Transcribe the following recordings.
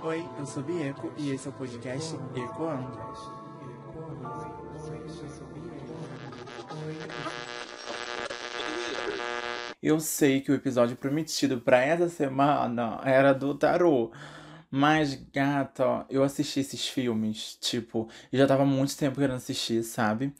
Oi, eu sou Bieco e esse é o podcast Ecoando. Eu sei que o episódio prometido para essa semana era do tarô. Mas, gata, eu assisti esses filmes, tipo, e já tava muito tempo querendo assistir, sabe?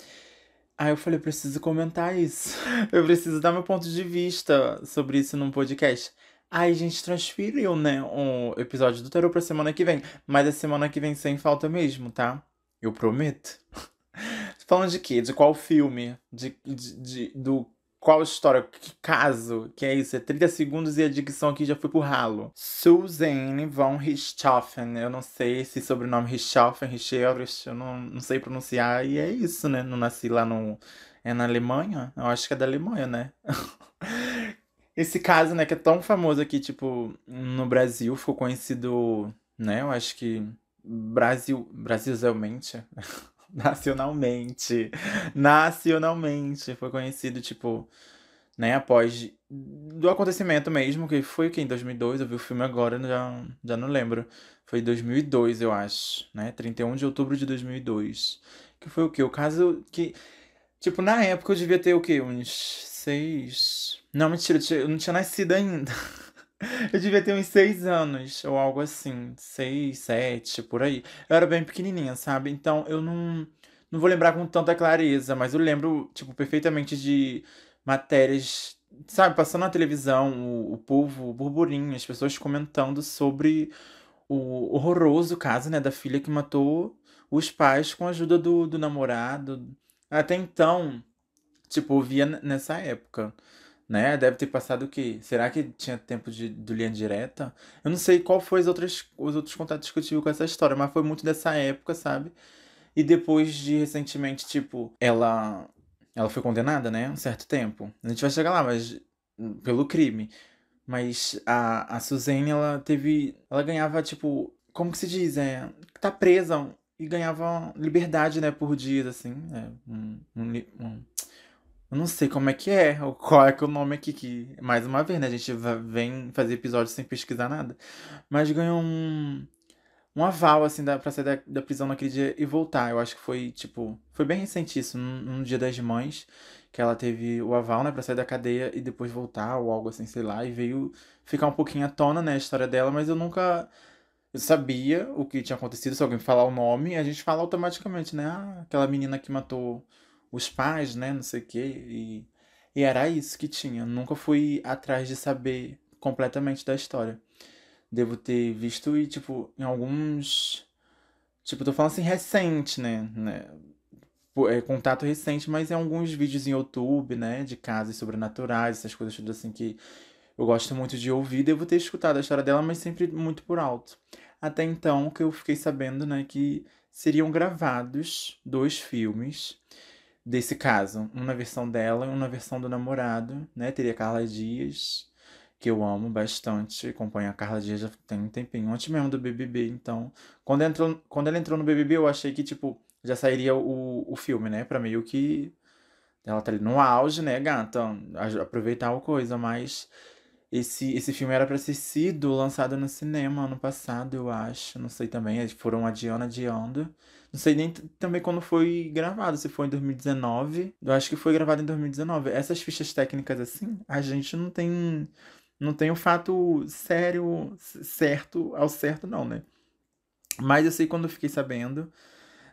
Aí eu falei, eu preciso comentar isso. Eu preciso dar meu ponto de vista sobre isso num podcast. Aí a gente transferiu, né, um episódio do Tarot pra semana que vem. Mas a semana que vem sem falta mesmo, tá? Eu prometo. Falando de quê? De qual filme? De, de, de, do qual história? Que caso? Que é isso? É 30 segundos e a dicção aqui já foi pro ralo. Suzanne von Richthofen. Eu não sei se sobrenome Richthofen, Richterich, eu não, não sei pronunciar. E é isso, né? Não nasci lá no... É na Alemanha? Eu acho que é da Alemanha, né? Esse caso, né, que é tão famoso aqui, tipo, no Brasil, ficou conhecido, né? Eu acho que Brasil, brasilmente, nacionalmente, nacionalmente, foi conhecido, tipo, né, após do acontecimento mesmo, que foi que em 2002, eu vi o filme agora, já, já não lembro. Foi em 2002, eu acho, né? 31 de outubro de 2002. Que foi o quê? O caso que, tipo, na época eu devia ter o quê? Uns seis não, mentira, eu não tinha nascido ainda. Eu devia ter uns seis anos, ou algo assim. Seis, sete, por aí. Eu era bem pequenininha, sabe? Então eu não, não vou lembrar com tanta clareza, mas eu lembro, tipo, perfeitamente de matérias, sabe? Passando na televisão, o, o povo, o burburinho, as pessoas comentando sobre o horroroso caso, né, da filha que matou os pais com a ajuda do, do namorado. Até então, tipo, eu via nessa época né? Deve ter passado o quê? Será que tinha tempo de, do linha direta? Eu não sei qual foi as outras, os outros contatos que eu tive com essa história, mas foi muito dessa época, sabe? E depois de recentemente, tipo, ela ela foi condenada, né? Um certo tempo. A gente vai chegar lá, mas pelo crime. Mas a, a Suzane, ela teve. Ela ganhava, tipo. Como que se diz? É. Tá presa e ganhava liberdade, né? Por dias, assim. É, um, um, um eu não sei como é que é, ou qual é que é o nome aqui, que, mais uma vez, né, a gente vem fazer episódios sem pesquisar nada. Mas ganhou um, um aval, assim, da, pra sair da, da prisão naquele dia e voltar. Eu acho que foi, tipo, foi bem recente isso, num, num dia das mães, que ela teve o aval, né, pra sair da cadeia e depois voltar, ou algo assim, sei lá, e veio ficar um pouquinho à tona, né, a história dela, mas eu nunca... Eu sabia o que tinha acontecido, se alguém falar o nome, a gente fala automaticamente, né? Ah, aquela menina que matou os pais, né, não sei o quê, e, e era isso que tinha. Nunca fui atrás de saber completamente da história. Devo ter visto e, tipo, em alguns. Tipo, tô falando assim recente, né? né? É, contato recente, mas em alguns vídeos em YouTube, né? De casos sobrenaturais, essas coisas tudo assim que eu gosto muito de ouvir. Devo ter escutado a história dela, mas sempre muito por alto. Até então que eu fiquei sabendo, né, que seriam gravados dois filmes desse caso. Um na versão dela e um na versão do namorado, né? Teria Carla Dias, que eu amo bastante. Acompanho a Carla Dias já tem um tempinho, antes mesmo do BBB. Então, quando entrou, quando ela entrou no BBB, eu achei que, tipo, já sairia o, o filme, né? Pra meio que. Ela tá ali no auge, né, gata? Aproveitar a coisa, mas. Esse, esse filme era pra ter sido lançado no cinema ano passado, eu acho. Não sei também. Foram adiando, adiando. Não sei nem também quando foi gravado, se foi em 2019. Eu acho que foi gravado em 2019. Essas fichas técnicas assim, a gente não tem não tem o um fato sério certo ao certo não, né? Mas eu sei quando eu fiquei sabendo,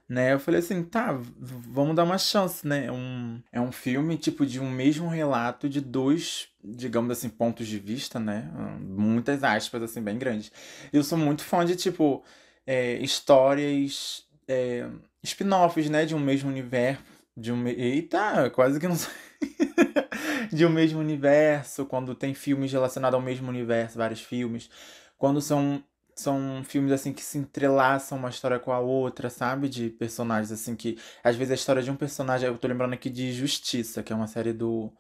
né? Eu falei assim, tá, vamos dar uma chance, né? É um, é um filme tipo de um mesmo relato de dois, digamos assim, pontos de vista, né? Muitas aspas assim bem grandes. Eu sou muito fã de tipo é, histórias é, spin-offs, né, de um mesmo universo, de um, eita, quase que não sei. de um mesmo universo, quando tem filmes relacionados ao mesmo universo, vários filmes, quando são são filmes assim que se entrelaçam uma história com a outra, sabe? De personagens assim que às vezes a história de um personagem, eu tô lembrando aqui de Justiça, que é uma série do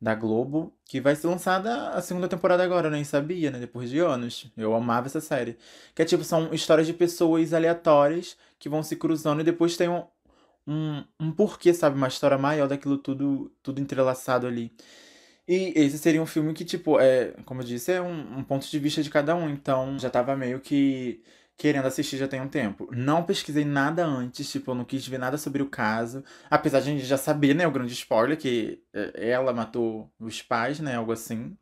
da Globo, que vai ser lançada a segunda temporada agora, eu nem sabia, né? Depois de anos. Eu amava essa série. Que é tipo, são histórias de pessoas aleatórias que vão se cruzando e depois tem um, um, um porquê, sabe? Uma história maior daquilo tudo, tudo entrelaçado ali. E esse seria um filme que, tipo, é, como eu disse, é um, um ponto de vista de cada um. Então já tava meio que querendo assistir já tem um tempo. Não pesquisei nada antes, tipo, eu não quis ver nada sobre o caso. Apesar de a gente já saber, né, o grande spoiler, que é, ela matou os pais, né, algo assim.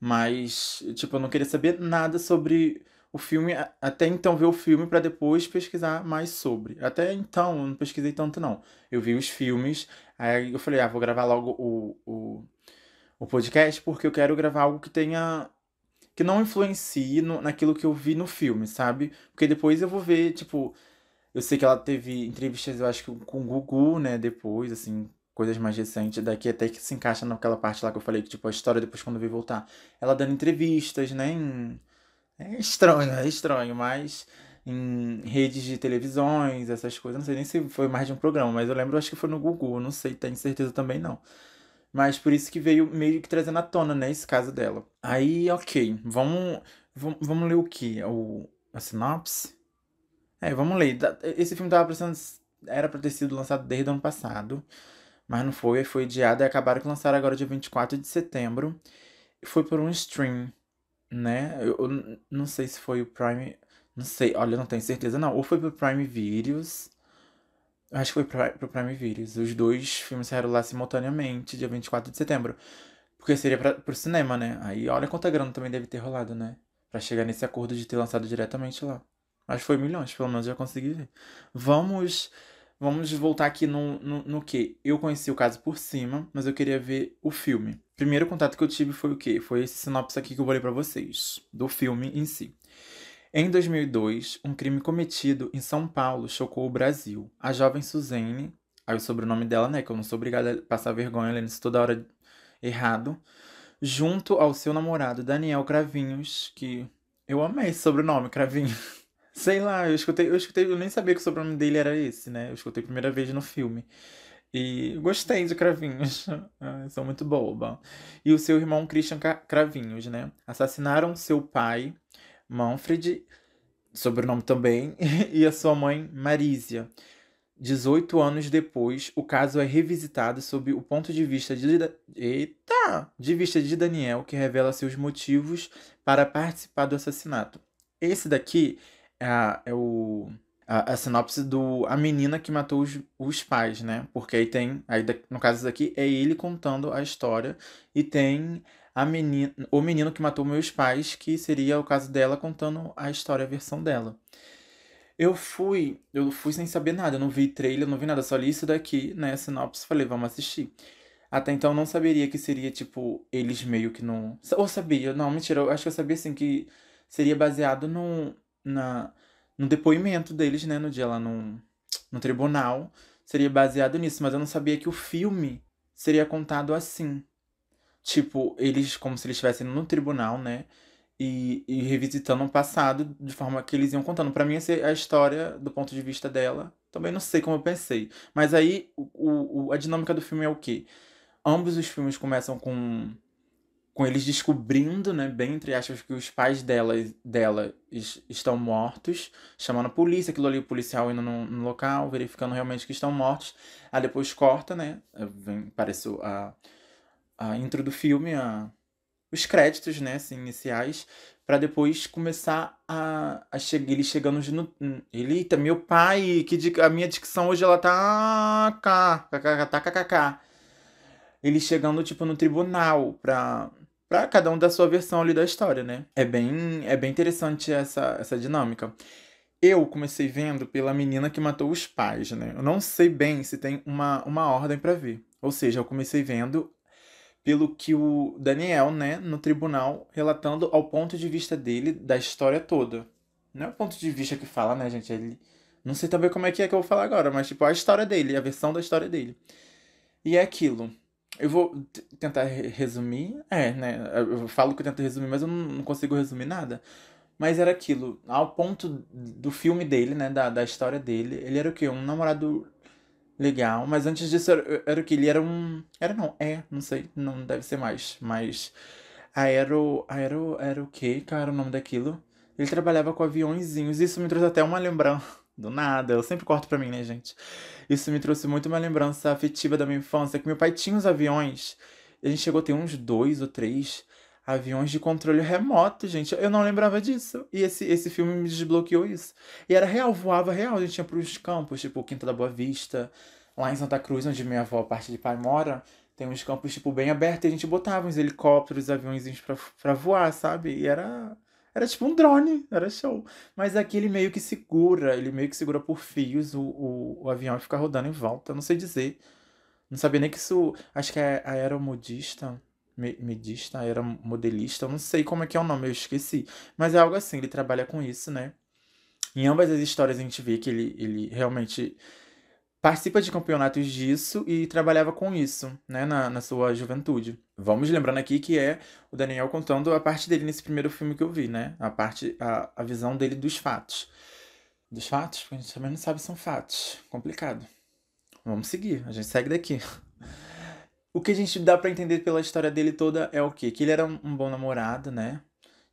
Mas, tipo, eu não queria saber nada sobre o filme, até então ver o filme para depois pesquisar mais sobre. Até então, eu não pesquisei tanto, não. Eu vi os filmes, aí eu falei, ah, vou gravar logo o, o, o podcast, porque eu quero gravar algo que tenha que não influencie no, naquilo que eu vi no filme, sabe? Porque depois eu vou ver, tipo, eu sei que ela teve entrevistas, eu acho que com o Gugu, né, depois, assim, coisas mais recentes, daqui até que se encaixa naquela parte lá que eu falei, que, tipo, a história depois quando veio voltar. Ela dando entrevistas, né, em... É estranho, é estranho, mas em redes de televisões, essas coisas. Não sei nem se foi mais de um programa, mas eu lembro, acho que foi no Gugu, não sei, tenho certeza também não. Mas por isso que veio meio que trazendo à tona, né, esse caso dela. Aí, ok, vamos, vamos, vamos ler o que? O, a sinopse? É, vamos ler. Esse filme tava precisando. Era pra ter sido lançado desde o ano passado. Mas não foi, foi adiado e acabaram que lançaram agora dia 24 de setembro. Foi por um stream, né? Eu, eu não sei se foi o Prime. Não sei, olha, não tenho certeza não. Ou foi pro Prime Videos Acho que foi pro Prime Video. Os dois filmes saíram lá simultaneamente, dia 24 de setembro. Porque seria pra, pro cinema, né? Aí olha quanta grana também deve ter rolado, né? Pra chegar nesse acordo de ter lançado diretamente lá. Que foi milhões, pelo menos já consegui ver. Vamos. Vamos voltar aqui no, no, no que? Eu conheci o caso por cima, mas eu queria ver o filme. Primeiro contato que eu tive foi o quê? Foi esse sinopse aqui que eu ler pra vocês. Do filme em si. Em 2002, um crime cometido em São Paulo chocou o Brasil. A jovem Suzane, aí o sobrenome dela, né, que eu não sou obrigada a passar vergonha lendo isso toda hora errado, junto ao seu namorado Daniel Cravinhos, que eu amei esse sobrenome, Cravinhos. Sei lá, eu escutei, eu escutei, eu nem sabia que o sobrenome dele era esse, né? Eu escutei a primeira vez no filme. E gostei de Cravinhos. são muito boba. E o seu irmão Christian Cravinhos, né? Assassinaram seu pai Manfred, sobrenome também, e a sua mãe Marísia. 18 anos depois, o caso é revisitado sob o ponto de vista de, Eita! de vista de Daniel, que revela seus motivos para participar do assassinato. Esse daqui é, a, é o a, a, sinopse do a menina que matou os, os pais, né? Porque aí tem, aí no caso daqui é ele contando a história e tem a menina, o menino que matou meus pais, que seria o caso dela contando a história, a versão dela. Eu fui, eu fui sem saber nada, eu não vi trailer, não vi nada, só li isso daqui, né, sinopse, falei, vamos assistir. Até então não saberia que seria, tipo, eles meio que não... Ou sabia, não, mentira, eu acho que eu sabia, assim, que seria baseado no, na, no depoimento deles, né, no dia lá no, no tribunal, seria baseado nisso, mas eu não sabia que o filme seria contado assim. Tipo, eles, como se eles estivessem no tribunal, né? E, e revisitando o passado de forma que eles iam contando. Para mim, essa é a história do ponto de vista dela. Também não sei como eu pensei. Mas aí, o, o, a dinâmica do filme é o quê? Ambos os filmes começam com com eles descobrindo, né, bem entre aspas, que os pais dela, dela estão mortos, chamando a polícia, aquilo ali, o policial indo no, no local, verificando realmente que estão mortos. Aí depois corta, né, vem, parece a, a intro do filme, a, os créditos, né, assim, iniciais, para depois começar a, a chegar, ele chegando no, tá meu pai, que a minha dicção hoje ela tá cá, tá kkk. Ele chegando tipo no tribunal pra para cada um da sua versão ali da história, né? É bem é bem interessante essa essa dinâmica. Eu comecei vendo pela menina que matou os pais, né? Eu não sei bem se tem uma, uma ordem para ver. Ou seja, eu comecei vendo pelo que o Daniel, né, no tribunal, relatando ao ponto de vista dele da história toda. Não é o ponto de vista que fala, né, gente? Ele... Não sei também como é que é que eu vou falar agora, mas tipo, a história dele, a versão da história dele. E é aquilo. Eu vou tentar resumir. É, né? Eu falo que eu tento resumir, mas eu não consigo resumir nada. Mas era aquilo. Ao ponto do filme dele, né? Da, da história dele. Ele era o quê? Um namorado legal. Mas antes disso, era, era o que? Ele era um. Era não, é, não sei, não deve ser mais. Mas. Aero. Aero. Era o que, cara, o nome daquilo? Ele trabalhava com aviõezinhos. Isso me trouxe até uma lembrança. Do nada, eu sempre corto pra mim, né, gente? Isso me trouxe muito uma lembrança afetiva da minha infância, que meu pai tinha os aviões. A gente chegou a ter uns dois ou três. Aviões de controle remoto, gente. Eu não lembrava disso. E esse, esse filme me desbloqueou isso. E era real, voava real. A gente ia pros campos, tipo Quinta da Boa Vista, lá em Santa Cruz, onde minha avó, parte de pai, mora. Tem uns campos, tipo, bem abertos e a gente botava uns helicópteros, aviões pra, pra voar, sabe? E era. Era tipo um drone, era show. Mas aqui ele meio que segura, ele meio que segura por fios o, o, o avião e fica rodando em volta. Não sei dizer. Não sabia nem que isso. Acho que é aeromodista. Medista, aeromodelista. Eu não sei como é que é o nome, eu esqueci. Mas é algo assim, ele trabalha com isso, né? Em ambas as histórias a gente vê que ele, ele realmente participa de campeonatos disso e trabalhava com isso, né, na, na sua juventude. Vamos lembrando aqui que é o Daniel contando a parte dele nesse primeiro filme que eu vi, né? A parte, a, a visão dele dos fatos. Dos fatos? Porque a gente também não sabe se são fatos. Complicado. Vamos seguir, a gente segue daqui. O que a gente dá para entender pela história dele toda é o quê? Que ele era um, bom namorado, né?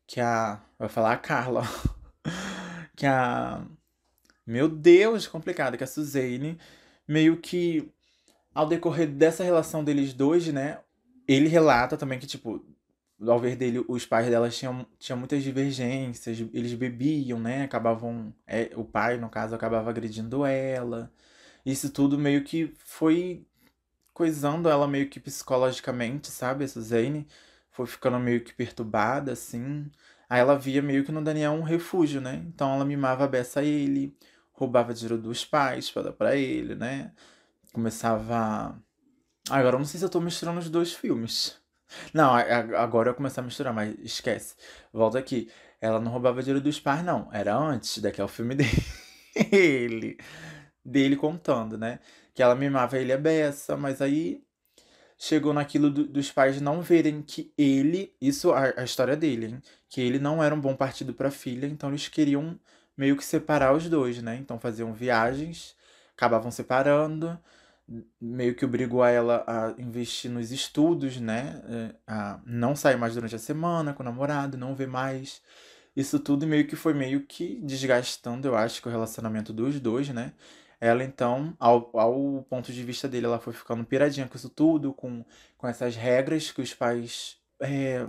Que a. Vai falar a Carla. que a. Meu Deus, complicado. Que a Suzane meio que ao decorrer dessa relação deles dois, né? Ele relata também que, tipo, ao ver dele, os pais delas tinham, tinham muitas divergências, eles bebiam, né? Acabavam. É, o pai, no caso, acabava agredindo ela. Isso tudo meio que foi coisando ela meio que psicologicamente, sabe? Essa Zane foi ficando meio que perturbada, assim. Aí ela via meio que no Daniel um refúgio, né? Então ela mimava a beça a ele, roubava dinheiro dos pais para dar pra ele, né? Começava. Agora eu não sei se eu tô misturando os dois filmes. Não, agora eu começar a misturar, mas esquece. Volta aqui. Ela não roubava dinheiro dos pais, não. Era antes, daqui é o filme dele. dele contando, né? Que ela mimava ele a beça, mas aí chegou naquilo do, dos pais não verem que ele, isso a, a história dele, hein? que ele não era um bom partido para filha, então eles queriam meio que separar os dois, né? Então faziam viagens, acabavam separando, meio que obrigou a ela a investir nos estudos, né? É, a não sair mais durante a semana com o namorado, não ver mais. Isso tudo meio que foi meio que desgastando, eu acho, que o relacionamento dos dois, né? Ela, então, ao, ao ponto de vista dele, ela foi ficando piradinha com isso tudo, com, com essas regras que os pais é,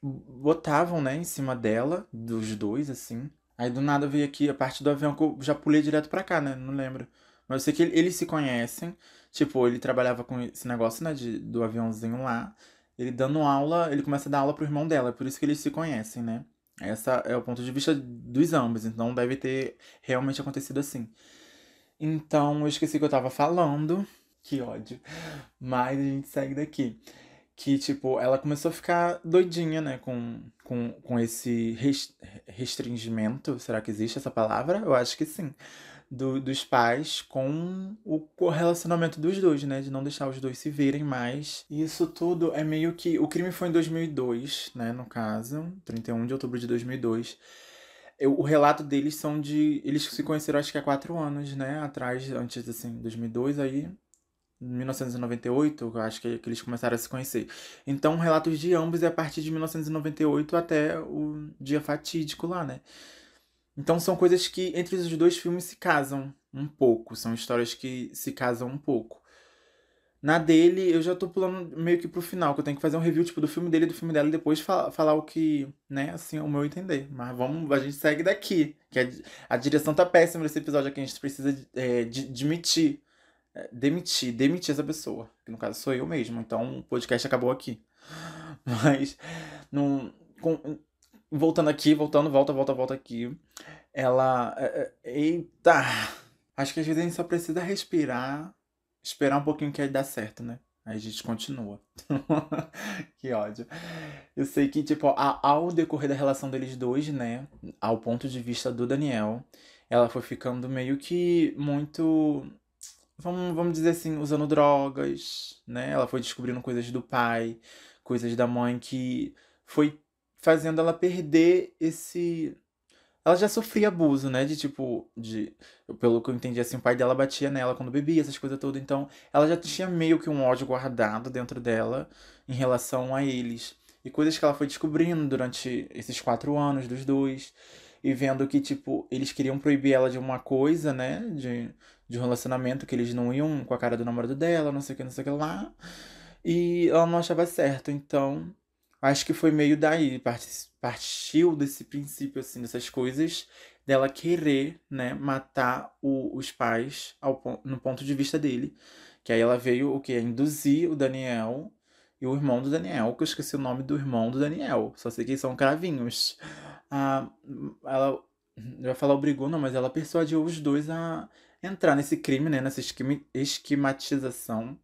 botavam, né, em cima dela, dos dois, assim. Aí do nada veio aqui a parte do avião que eu já pulei direto pra cá, né? Não lembro. Mas eu sei que eles se conhecem. Tipo, ele trabalhava com esse negócio, né? De, do aviãozinho lá. Ele dando aula, ele começa a dar aula pro irmão dela. É por isso que eles se conhecem, né? Essa é o ponto de vista dos ambos. Então deve ter realmente acontecido assim. Então eu esqueci que eu tava falando. Que ódio. Mas a gente segue daqui que, tipo, ela começou a ficar doidinha, né, com, com, com esse restringimento, será que existe essa palavra? Eu acho que sim, do, dos pais com o relacionamento dos dois, né, de não deixar os dois se verem mais. E isso tudo é meio que... O crime foi em 2002, né, no caso, 31 de outubro de 2002. Eu, o relato deles são de... Eles se conheceram acho que há quatro anos, né, atrás, antes, assim, 2002, aí 1998, eu acho que, que eles começaram a se conhecer. Então, relatos de ambos é a partir de 1998 até o dia fatídico lá, né? Então, são coisas que entre os dois filmes se casam um pouco. São histórias que se casam um pouco. Na dele, eu já tô pulando meio que pro final, que eu tenho que fazer um review, tipo, do filme dele e do filme dela e depois falar, falar o que, né, assim, o meu entender. Mas vamos, a gente segue daqui. Que a, a direção tá péssima nesse episódio aqui, a gente precisa é, de, admitir é, demitir, demitir essa pessoa. Que no caso sou eu mesmo. Então o podcast acabou aqui. Mas, no, com, voltando aqui, voltando, volta, volta, volta aqui. Ela. É, é, eita! Acho que às vezes a gente só precisa respirar, esperar um pouquinho que aí dá certo, né? Aí a gente continua. que ódio. Eu sei que, tipo, ao decorrer da relação deles dois, né? Ao ponto de vista do Daniel, ela foi ficando meio que muito vamos, vamos dizer assim, usando drogas, né? Ela foi descobrindo coisas do pai, coisas da mãe que foi fazendo ela perder esse. Ela já sofria abuso, né? De tipo, de. Pelo que eu entendi, assim, o pai dela batia nela quando bebia, essas coisas todas. Então, ela já tinha meio que um ódio guardado dentro dela em relação a eles. E coisas que ela foi descobrindo durante esses quatro anos dos dois. E vendo que, tipo, eles queriam proibir ela de uma coisa, né? De, de um relacionamento que eles não iam com a cara do namorado dela, não sei o que, não sei o que lá. E ela não achava certo, então acho que foi meio daí, partiu desse princípio, assim, dessas coisas, dela querer, né, matar o, os pais ao, no ponto de vista dele. Que aí ela veio, o que? Induzir o Daniel e o irmão do Daniel, que eu esqueci o nome do irmão do Daniel. Só sei que são cravinhos. Ah, ela, eu ia falar obrigou, não, mas ela persuadiu os dois a entrar nesse crime, né, nessa esquematização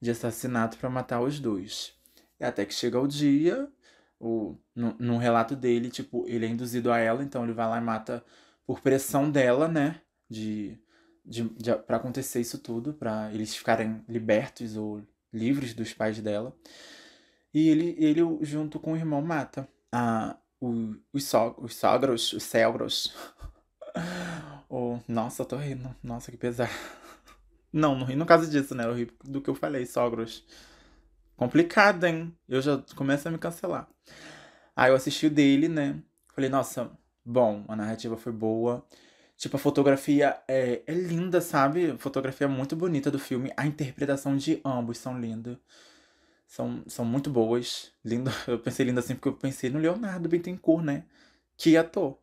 de assassinato para matar os dois. Até que chega o dia, o, no, relato dele, tipo, ele é induzido a ela, então ele vai lá e mata por pressão dela, né? De, de, de para acontecer isso tudo, para eles ficarem libertos ou livres dos pais dela. E ele, ele junto com o irmão, mata a, o, os, so, os sogros, os cegros. oh, nossa, tô rindo. Nossa, que pesar. Não, não ri no caso disso, né? Eu ri do que eu falei, sogros. Complicado, hein? Eu já começo a me cancelar. Aí eu assisti o dele, né? Falei, nossa, bom, a narrativa foi boa. Tipo, a fotografia é, é linda, sabe? A fotografia muito bonita do filme. A interpretação de ambos são lindas. São, são muito boas. Lindo. Eu pensei lindo assim porque eu pensei no Leonardo Bittencourt, né? Que ator.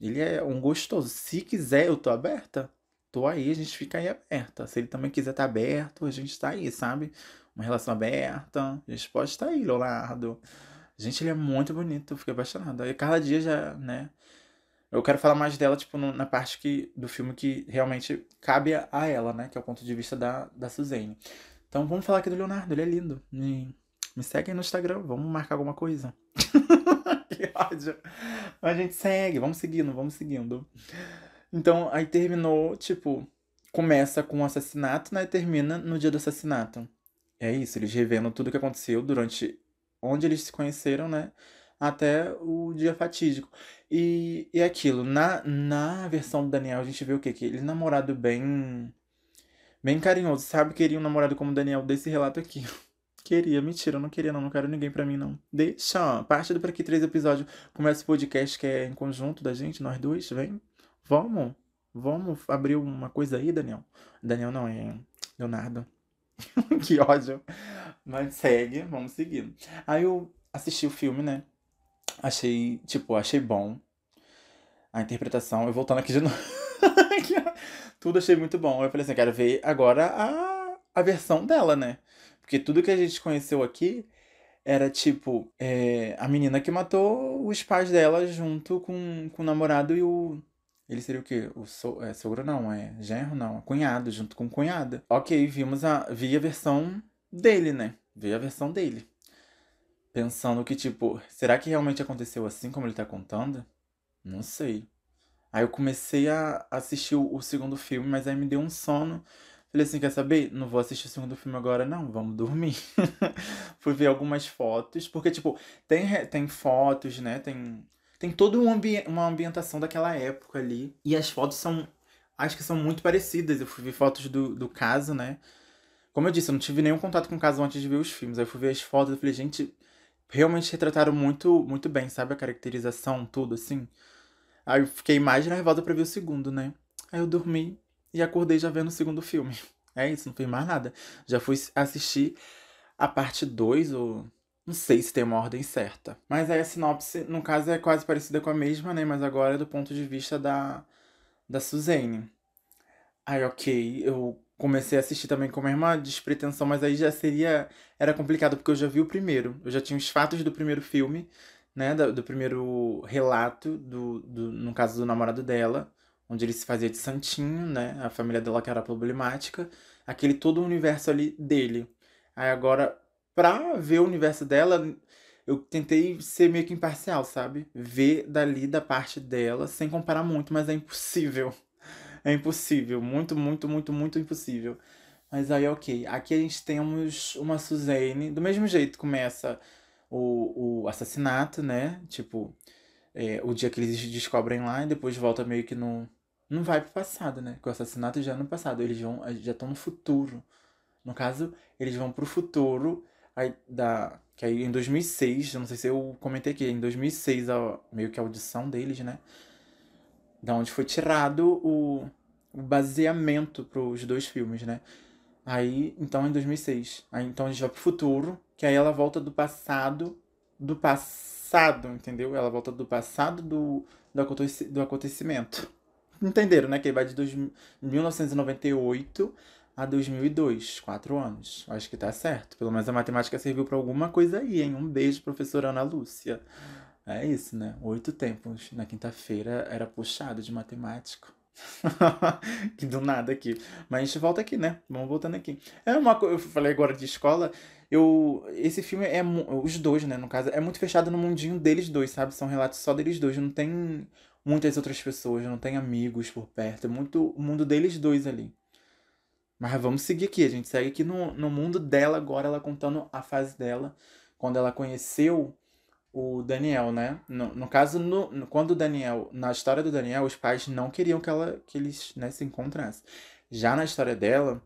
Ele é um gostoso. Se quiser, eu tô aberta. Tô aí, a gente fica aí aberta. Se ele também quiser estar tá aberto, a gente tá aí, sabe? Uma relação aberta. A gente pode estar aí, Leonardo. Gente, ele é muito bonito, eu fiquei apaixonada. E cada dia já, né? Eu quero falar mais dela, tipo, no, na parte que, do filme que realmente cabe a ela, né? Que é o ponto de vista da, da Suzane. Então vamos falar aqui do Leonardo, ele é lindo. Me, me segue aí no Instagram, vamos marcar alguma coisa. que ódio. A gente segue, vamos seguindo, vamos seguindo. Então, aí terminou, tipo, começa com o assassinato, né? E termina no dia do assassinato. É isso, eles revelam tudo o que aconteceu durante onde eles se conheceram, né? Até o dia fatídico. E, e aquilo, na, na versão do Daniel, a gente vê o quê? Que ele é namorado bem. Bem carinhoso, sabe? Queria um namorado como o Daniel desse relato aqui. Queria, mentira, não queria, não. Não quero ninguém pra mim, não. Deixa, parte do Pra Aqui Três episódios. Começa o podcast que é em conjunto da gente, nós dois, vem. Vamos, vamos abrir uma coisa aí, Daniel. Daniel não, é Leonardo. que ódio. Mas segue, vamos seguindo. Aí eu assisti o filme, né? Achei, tipo, achei bom. A interpretação, eu voltando aqui de novo. tudo achei muito bom. Eu falei assim, quero ver agora a, a versão dela, né? Porque tudo que a gente conheceu aqui era tipo é, a menina que matou os pais dela junto com, com o namorado e o, ele seria o quê? O so, é, sogro não, é genro não, cunhado, junto com cunhada. Ok, vimos a, vi a versão dele, né? Vi a versão dele. Pensando que, tipo, será que realmente aconteceu assim como ele tá contando? Não sei. Aí eu comecei a assistir o, o segundo filme, mas aí me deu um sono. Falei assim, quer saber? Não vou assistir o segundo filme agora, não. Vamos dormir. Fui ver algumas fotos. Porque, tipo, tem, tem fotos, né? Tem tem toda um ambi uma ambientação daquela época ali. E as fotos são. Acho que são muito parecidas. Eu fui ver fotos do, do caso, né? Como eu disse, eu não tive nenhum contato com o caso antes de ver os filmes. Aí eu fui ver as fotos e falei, gente, realmente retrataram muito, muito bem, sabe? A caracterização, tudo assim. Aí eu fiquei mais nervosa pra ver o segundo, né? Aí eu dormi e acordei já vendo o segundo filme. É isso, não fiz mais nada. Já fui assistir a parte 2 ou não sei se tem uma ordem certa. Mas aí a sinopse, no caso, é quase parecida com a mesma, né? Mas agora é do ponto de vista da, da Suzane. Aí, ok, eu comecei a assistir também com a mesma despretensão, mas aí já seria. Era complicado, porque eu já vi o primeiro. Eu já tinha os fatos do primeiro filme, né? Do, do primeiro relato, do, do, no caso do namorado dela, onde ele se fazia de santinho, né? A família dela que era problemática. Aquele todo o universo ali dele. Aí agora pra ver o universo dela, eu tentei ser meio que imparcial, sabe? Ver dali da parte dela, sem comparar muito, mas é impossível. É impossível. Muito, muito, muito, muito impossível. Mas aí, ok. Aqui a gente temos uma Suzane. Do mesmo jeito, começa o, o assassinato, né? Tipo, é, o dia que eles descobrem lá e depois volta meio que no. Não vai pro passado, né? Que o assassinato já é no passado. Eles vão, já estão no futuro. No caso, eles vão pro futuro Aí, da, que aí em 2006, eu não sei se eu comentei aqui, em 2006, a, meio que a audição deles, né? Da onde foi tirado o, o baseamento pros dois filmes, né? Aí, então, em 2006. Aí, então, a gente vai pro futuro, que aí ela volta do passado, do passado, entendeu? Ela volta do passado do, do, aconteci, do acontecimento. Entenderam, né? Que ele vai de dois, 1998 a 2002, quatro anos. Acho que tá certo. Pelo menos a matemática serviu para alguma coisa aí, hein? Um beijo, professora Ana Lúcia. É isso, né? Oito tempos. Na quinta-feira era puxado de matemático. que do nada aqui. Mas a gente volta aqui, né? Vamos voltando aqui. É uma coisa, eu falei agora de escola. Eu, esse filme é os dois, né, no caso, é muito fechado no mundinho deles dois, sabe? São relatos só deles dois, não tem muitas outras pessoas, não tem amigos por perto, é muito o mundo deles dois ali. Mas vamos seguir aqui, a gente segue aqui no, no mundo dela agora, ela contando a fase dela, quando ela conheceu o Daniel, né? No, no caso, no, no, quando o Daniel, na história do Daniel, os pais não queriam que, ela, que eles né, se encontrassem. Já na história dela,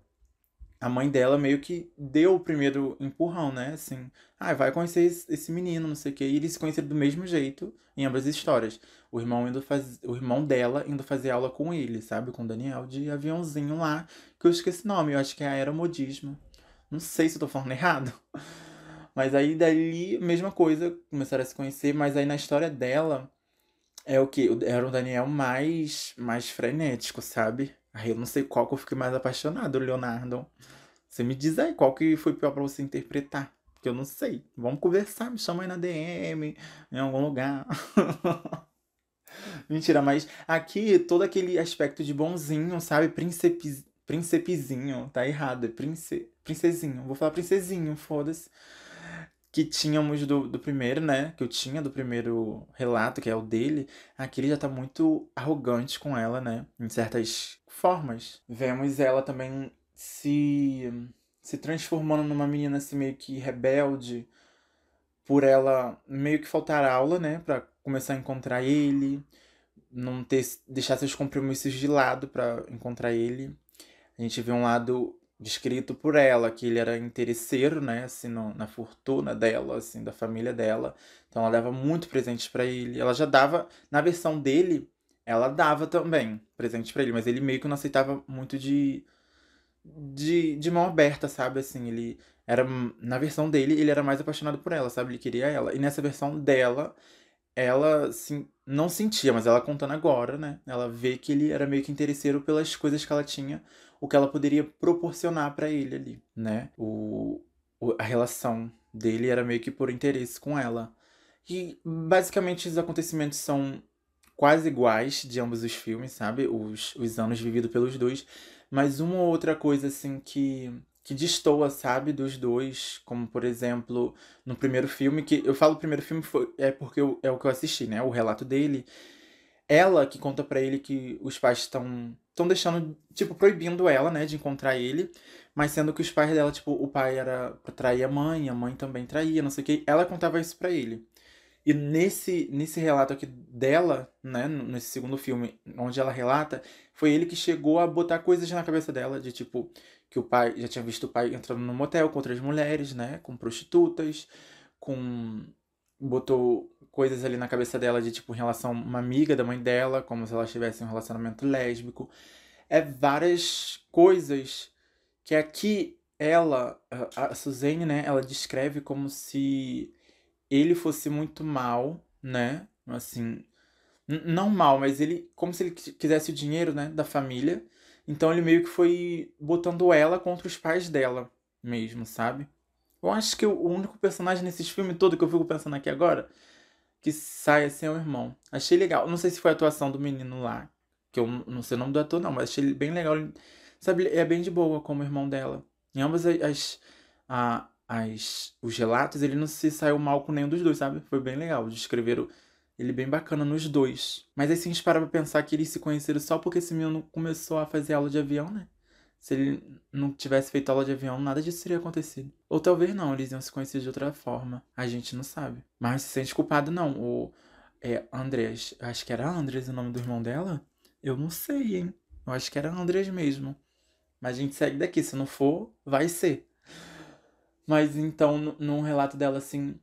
a mãe dela meio que deu o primeiro empurrão, né? Assim, ah, vai conhecer esse menino, não sei o quê. E eles se conheceram do mesmo jeito em ambas as histórias. O irmão, indo faz... o irmão dela indo fazer aula com ele, sabe? Com o Daniel, de aviãozinho lá, que eu esqueci o nome, eu acho que é aeromodismo. Não sei se eu tô falando errado. Mas aí dali, mesma coisa, começaram a se conhecer, mas aí na história dela é o que? Era um Daniel mais, mais frenético, sabe? Aí eu não sei qual que eu fiquei mais apaixonado, Leonardo. Você me diz aí qual que foi pior pra você interpretar. Porque eu não sei. Vamos conversar, me chama aí na DM, em algum lugar. Mentira, mas aqui todo aquele aspecto de bonzinho, sabe? Príncipe, príncipezinho, tá errado, é prince, princesinho. Vou falar princesinho, foda-se. Que tínhamos do, do primeiro, né? Que eu tinha do primeiro relato, que é o dele. Aqui ele já tá muito arrogante com ela, né? Em certas formas. Vemos ela também se se transformando numa menina assim meio que rebelde por ela meio que faltar aula, né, para começar a encontrar ele, não ter deixar seus compromissos de lado para encontrar ele. A gente vê um lado descrito por ela que ele era interesseiro, né, assim no, na fortuna dela, assim da família dela. Então ela dava muito presentes para ele. Ela já dava na versão dele, ela dava também presentes para ele, mas ele meio que não aceitava muito de de, de mão aberta, sabe? Assim, ele era. Na versão dele, ele era mais apaixonado por ela, sabe? Ele queria ela. E nessa versão dela, ela assim, não sentia, mas ela contando agora, né? Ela vê que ele era meio que interesseiro pelas coisas que ela tinha, o que ela poderia proporcionar para ele ali, né? O, o, a relação dele era meio que por interesse com ela. E basicamente os acontecimentos são quase iguais de ambos os filmes, sabe? Os, os anos vividos pelos dois. Mas uma ou outra coisa, assim, que, que destoa, sabe, dos dois. Como, por exemplo, no primeiro filme, que eu falo primeiro filme foi, é porque eu, é o que eu assisti, né? O relato dele. Ela que conta para ele que os pais estão estão deixando, tipo, proibindo ela, né, de encontrar ele, mas sendo que os pais dela, tipo, o pai era pra trair a mãe, a mãe também traía, não sei o que, ela contava isso para ele. E nesse, nesse relato aqui dela, né, nesse segundo filme, onde ela relata, foi ele que chegou a botar coisas na cabeça dela, de tipo, que o pai já tinha visto o pai entrando no motel com outras mulheres, né, com prostitutas, com. botou coisas ali na cabeça dela de tipo, em relação a uma amiga da mãe dela, como se ela tivesse um relacionamento lésbico. É várias coisas que aqui ela, a Suzane, né, ela descreve como se ele fosse muito mal, né? Assim, não mal, mas ele como se ele quisesse o dinheiro, né, da família. Então ele meio que foi botando ela contra os pais dela mesmo, sabe? Eu acho que o único personagem nesses filmes todo que eu fico pensando aqui agora que sai assim é o irmão. Achei legal. Não sei se foi a atuação do menino lá, que eu não sei o nome do ator não, mas achei bem legal. Sabe, é bem de boa como irmão dela. Em ambas as, as a, as, os relatos, ele não se saiu mal com nenhum dos dois, sabe? Foi bem legal. Descreveram ele bem bacana nos dois. Mas se a gente parar pra pensar que eles se conheceram só porque esse menino começou a fazer aula de avião, né? Se ele não tivesse feito aula de avião, nada disso teria acontecido. Ou talvez não, eles iam se conhecer de outra forma. A gente não sabe. Mas se sente culpado, não. O é, Andrés, acho que era Andrés o nome do irmão dela? Eu não sei, hein? Eu acho que era Andrés mesmo. Mas a gente segue daqui. Se não for, vai ser. Mas então, num relato dela, assim,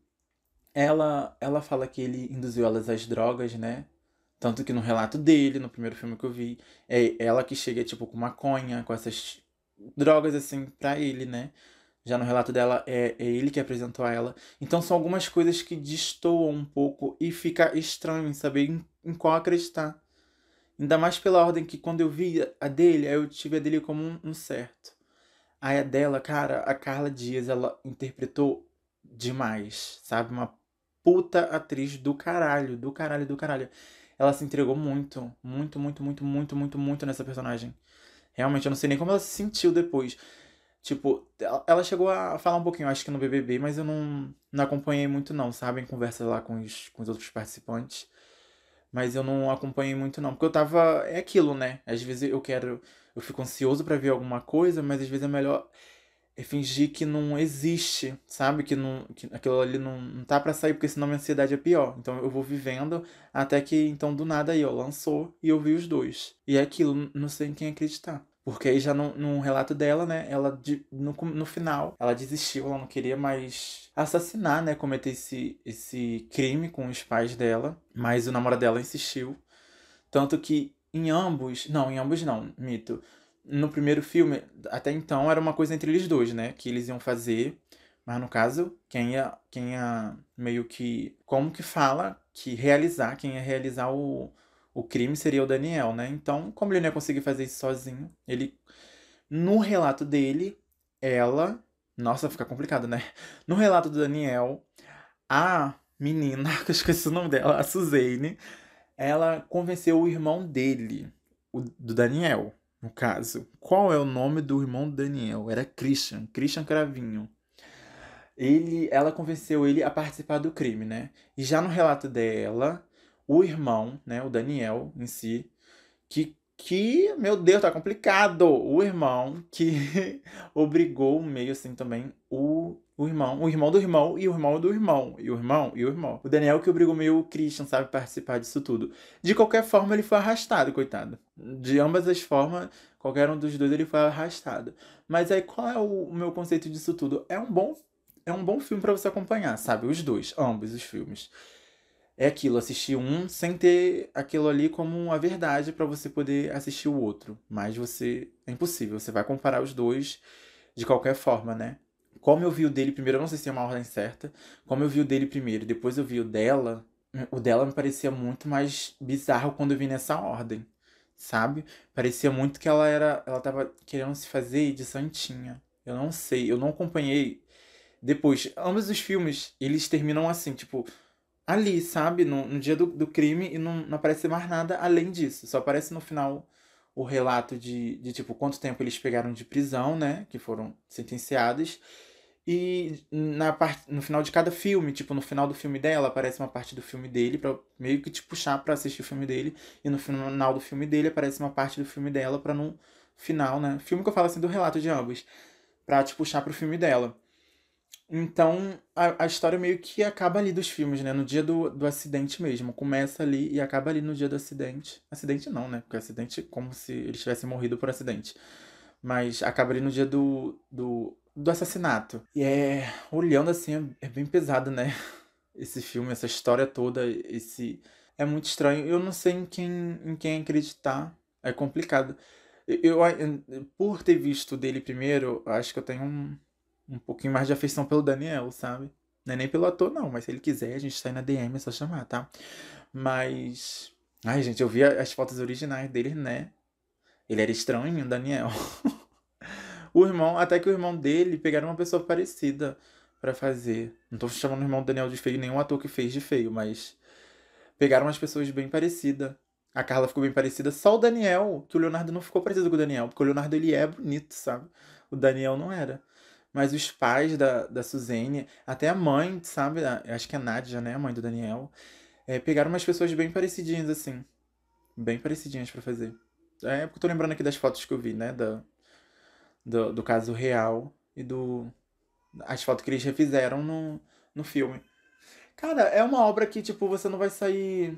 ela, ela fala que ele induziu elas às drogas, né? Tanto que no relato dele, no primeiro filme que eu vi, é ela que chega, tipo, com maconha, com essas drogas, assim, pra ele, né? Já no relato dela, é, é ele que apresentou a ela. Então são algumas coisas que destoam um pouco e fica estranho em saber em, em qual acreditar. Ainda mais pela ordem que quando eu vi a dele, eu tive a dele como um, um certo. A dela, cara, a Carla Dias, ela interpretou demais, sabe? Uma puta atriz do caralho, do caralho, do caralho. Ela se entregou muito, muito, muito, muito, muito, muito, muito nessa personagem. Realmente, eu não sei nem como ela se sentiu depois. Tipo, ela chegou a falar um pouquinho, acho que no BBB, mas eu não, não acompanhei muito não, sabe? Em conversa lá com os, com os outros participantes. Mas eu não acompanhei muito não, porque eu tava... É aquilo, né? Às vezes eu quero... Eu fico ansioso para ver alguma coisa, mas às vezes é melhor é fingir que não existe, sabe? Que, não, que aquilo ali não, não tá para sair, porque senão minha ansiedade é pior. Então eu vou vivendo até que, então, do nada aí, ó, lançou e eu vi os dois. E é aquilo, não sei em quem acreditar. Porque aí já no, no relato dela, né, ela no, no final, ela desistiu, ela não queria mais assassinar, né, cometer esse, esse crime com os pais dela, mas o namorado dela insistiu. Tanto que em ambos, não, em ambos não, mito. No primeiro filme, até então era uma coisa entre eles dois, né, que eles iam fazer, mas no caso, quem ia, quem ia meio que, como que fala, que realizar, quem ia realizar o, o crime seria o Daniel, né? Então, como ele não ia conseguir fazer isso sozinho, ele. No relato dele, ela. Nossa, fica complicado, né? No relato do Daniel, a menina, que eu esqueci o nome dela, a Suzane, ela convenceu o irmão dele, o, do Daniel, no caso. Qual é o nome do irmão do Daniel? Era Christian, Christian Cravinho. Ele, ela convenceu ele a participar do crime, né? E já no relato dela, o irmão, né, o Daniel em si, que, que meu Deus, tá complicado. O irmão que obrigou meio assim também o, o irmão, o irmão do irmão e o irmão do irmão, e o irmão e o irmão. O Daniel que obrigou meio o Christian, sabe, participar disso tudo. De qualquer forma, ele foi arrastado, coitado. De ambas as formas, qualquer um dos dois ele foi arrastado. Mas aí qual é o, meu conceito disso tudo? É um bom é um bom filme para você acompanhar, sabe? Os dois, ambos os filmes é aquilo, assistir um sem ter aquilo ali como a verdade para você poder assistir o outro. Mas você é impossível, você vai comparar os dois de qualquer forma, né? Como eu vi o dele primeiro, eu não sei se é uma ordem certa. Como eu vi o dele primeiro, depois eu vi o dela, o dela me parecia muito mais bizarro quando eu vi nessa ordem, sabe? Parecia muito que ela era, ela tava querendo se fazer de santinha. Eu não sei, eu não acompanhei depois. Ambos os filmes, eles terminam assim, tipo, ali, sabe? No, no dia do, do crime e não, não aparece mais nada além disso. Só aparece no final o relato de, de tipo quanto tempo eles pegaram de prisão, né? Que foram sentenciados. E na parte, no final de cada filme, tipo, no final do filme dela, aparece uma parte do filme dele, para meio que te puxar para assistir o filme dele. E no final do filme dele aparece uma parte do filme dela para no final, né? Filme que eu falo assim do relato de ambos. Pra te puxar pro filme dela. Então, a, a história meio que acaba ali dos filmes, né? No dia do, do acidente mesmo. Começa ali e acaba ali no dia do acidente. Acidente não, né? Porque acidente é como se eles tivessem morrido por acidente. Mas acaba ali no dia do, do, do assassinato. E é. Olhando assim, é, bem pesado, né? Esse filme, essa história toda, esse. É muito estranho. Eu não sei em quem, em quem acreditar. É complicado. Eu, eu, por ter visto dele primeiro, acho que eu tenho um um pouquinho mais de afeição pelo Daniel, sabe? Não é nem pelo ator, não, mas se ele quiser, a gente tá aí na DM, é só chamar, tá? Mas. Ai, gente, eu vi as fotos originais dele, né? Ele era estranho, o Daniel. o irmão, até que o irmão dele pegaram uma pessoa parecida para fazer. Não tô chamando o irmão Daniel de feio, nenhum ator que fez de feio, mas. Pegaram umas pessoas bem parecidas. A Carla ficou bem parecida. Só o Daniel, que o Leonardo não ficou parecido com o Daniel, porque o Leonardo ele é bonito, sabe? O Daniel não era. Mas os pais da, da Suzane, até a mãe, sabe? Acho que é a Nádia, né? A mãe do Daniel. É, pegaram umas pessoas bem parecidinhas, assim. Bem parecidinhas para fazer. É porque eu tô lembrando aqui das fotos que eu vi, né? Do, do caso real e do. As fotos que eles refizeram no, no filme. Cara, é uma obra que, tipo, você não vai sair.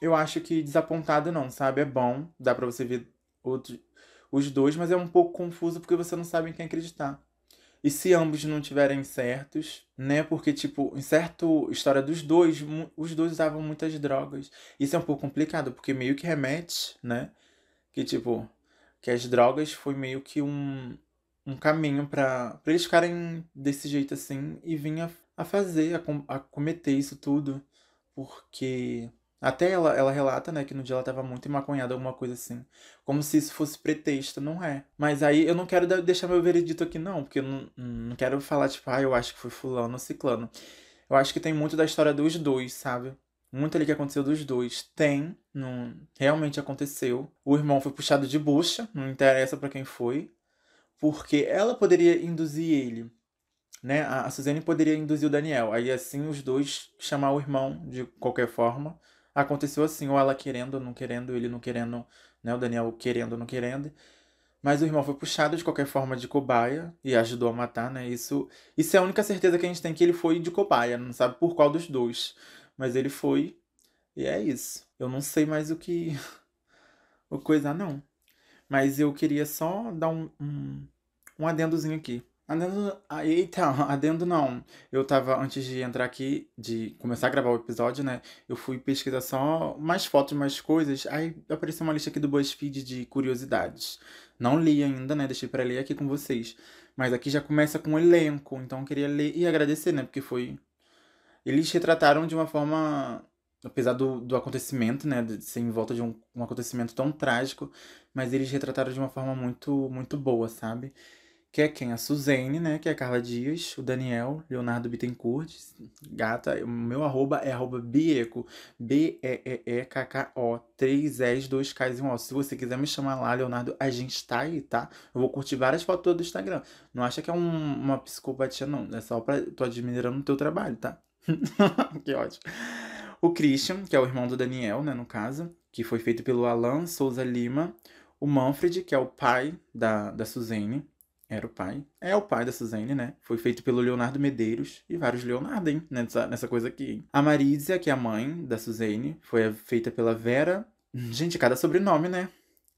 Eu acho que desapontado, não, sabe? É bom, dá pra você ver outros, os dois, mas é um pouco confuso porque você não sabe em quem acreditar. E se ambos não tiverem certos, né? Porque, tipo, em certa história dos dois, os dois usavam muitas drogas. Isso é um pouco complicado, porque meio que remete, né? Que, tipo, que as drogas foi meio que um, um caminho para eles ficarem desse jeito assim e vinha a fazer, a, com, a cometer isso tudo. Porque até ela, ela relata, né, que no dia ela tava muito emaconhada, alguma coisa assim. Como se isso fosse pretexto, não é. Mas aí eu não quero deixar meu veredito aqui, não, porque eu não, não quero falar, tipo, ah, eu acho que foi fulano ou ciclano. Eu acho que tem muito da história dos dois, sabe? Muito ali que aconteceu dos dois. Tem, não, realmente aconteceu. O irmão foi puxado de bucha, não interessa para quem foi. Porque ela poderia induzir ele né? A Suzane poderia induzir o Daniel. Aí assim os dois chamar o irmão de qualquer forma aconteceu assim, ou ela querendo ou não querendo, ele não querendo, né? O Daniel querendo ou não querendo. Mas o irmão foi puxado de qualquer forma de cobaia e ajudou a matar, né? Isso, isso é a única certeza que a gente tem que ele foi de cobaia, não sabe por qual dos dois. Mas ele foi e é isso. Eu não sei mais o que. o coisa, não. Mas eu queria só dar um, um, um adendozinho aqui. Adendo, ah, eita, adendo não. Eu tava, antes de entrar aqui, de começar a gravar o episódio, né? Eu fui pesquisar só mais fotos, mais coisas. Aí apareceu uma lista aqui do BuzzFeed de curiosidades. Não li ainda, né? Deixei pra ler aqui com vocês. Mas aqui já começa com o elenco. Então eu queria ler e agradecer, né? Porque foi. Eles retrataram de uma forma. Apesar do, do acontecimento, né? De ser em volta de um, um acontecimento tão trágico. Mas eles retrataram de uma forma muito, muito boa, sabe? Que é quem? A Suzane, né? Que é a Carla Dias, o Daniel, Leonardo Bittencourt, gata. O meu arroba é arroba Bieco, B-E-E-E-K-K-O, 3 S, 2 Ks e 1 O. Se você quiser me chamar lá, Leonardo, a gente tá aí, tá? Eu vou curtir várias fotos do Instagram. Não acha que é um, uma psicopatia, não. É só pra. Tô admirando o teu trabalho, tá? que ótimo. O Christian, que é o irmão do Daniel, né, no caso, que foi feito pelo Alan Souza Lima. O Manfred, que é o pai da, da Suzane, era o pai. É o pai da Suzane, né? Foi feito pelo Leonardo Medeiros e vários Leonardo, hein? Nessa, nessa coisa aqui. A Marízia, que é a mãe da Suzane, foi feita pela Vera. Gente, cada sobrenome, né?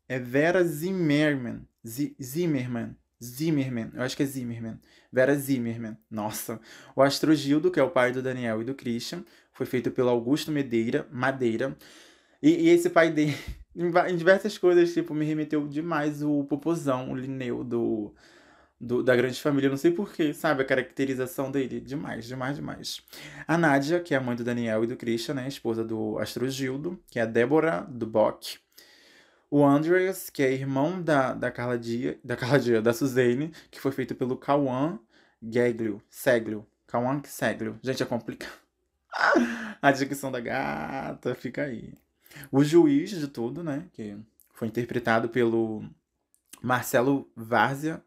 É Vera Zimmerman. Z Zimmerman. Zimmerman. Eu acho que é Zimmerman. Vera Zimmerman. Nossa. O Astrogildo, que é o pai do Daniel e do Christian, foi feito pelo Augusto Medeira, Madeira. E, e esse pai dele, em, diversas coisas, tipo, me remeteu demais o Popozão, o Linneu do do, da grande família, não sei porquê, sabe? A caracterização dele, demais, demais, demais. A Nádia, que é a mãe do Daniel e do Christian, né? Esposa do Astrogildo, que é a Débora do Bock. O Andreas, que é irmão da, da Carla Dia, da Carla Dia, da Suzane, que foi feito pelo Cauã Geglio, Seglio. Cauã Seglio. Gente, é complicado. A dicção da gata, fica aí. O juiz de tudo, né? Que foi interpretado pelo Marcelo Várzea,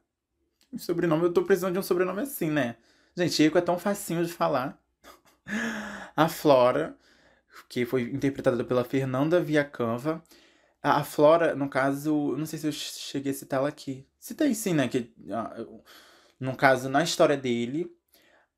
sobrenome, eu tô precisando de um sobrenome assim, né? Gente, Eco é tão facinho de falar. a Flora, que foi interpretada pela Fernanda Viacamva. A Flora, no caso, não sei se eu cheguei a citá-la aqui. Citei sim, né? Que, no caso, na história dele,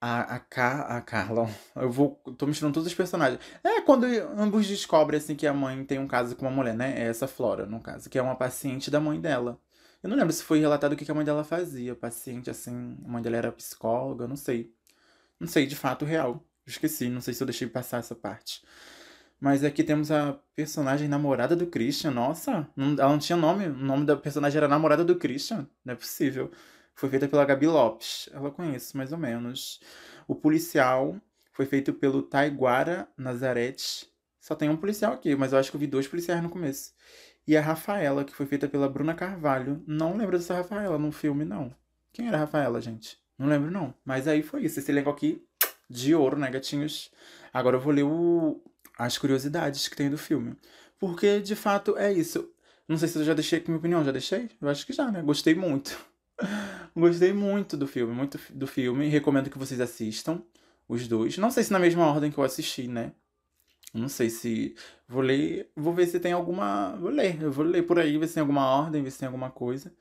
a, a, Car a Carla, eu vou. tô misturando todos os personagens. É quando ambos descobrem assim que a mãe tem um caso com uma mulher, né? É essa Flora, no caso, que é uma paciente da mãe dela. Eu não lembro se foi relatado o que a mãe dela fazia. Paciente, assim, a mãe dela era psicóloga, não sei. Não sei de fato real. Esqueci, não sei se eu deixei passar essa parte. Mas aqui temos a personagem namorada do Christian. Nossa, não, ela não tinha nome. O nome da personagem era namorada do Christian. Não é possível. Foi feita pela Gabi Lopes. Ela conheço, mais ou menos. O policial foi feito pelo Taiguara Nazarete. Só tem um policial aqui, mas eu acho que eu vi dois policiais no começo. E a Rafaela, que foi feita pela Bruna Carvalho. Não lembro dessa Rafaela no filme, não. Quem era a Rafaela, gente? Não lembro, não. Mas aí foi isso. Esse elenco aqui de ouro, né, gatinhos? Agora eu vou ler o... as curiosidades que tem do filme. Porque, de fato, é isso. Não sei se eu já deixei aqui minha opinião. Já deixei? Eu acho que já, né? Gostei muito. Gostei muito do filme. Muito do filme. Recomendo que vocês assistam. Os dois. Não sei se na mesma ordem que eu assisti, né? Não sei se. Vou ler. Vou ver se tem alguma. Vou ler. Eu vou ler por aí, ver se tem alguma ordem, ver se tem alguma coisa.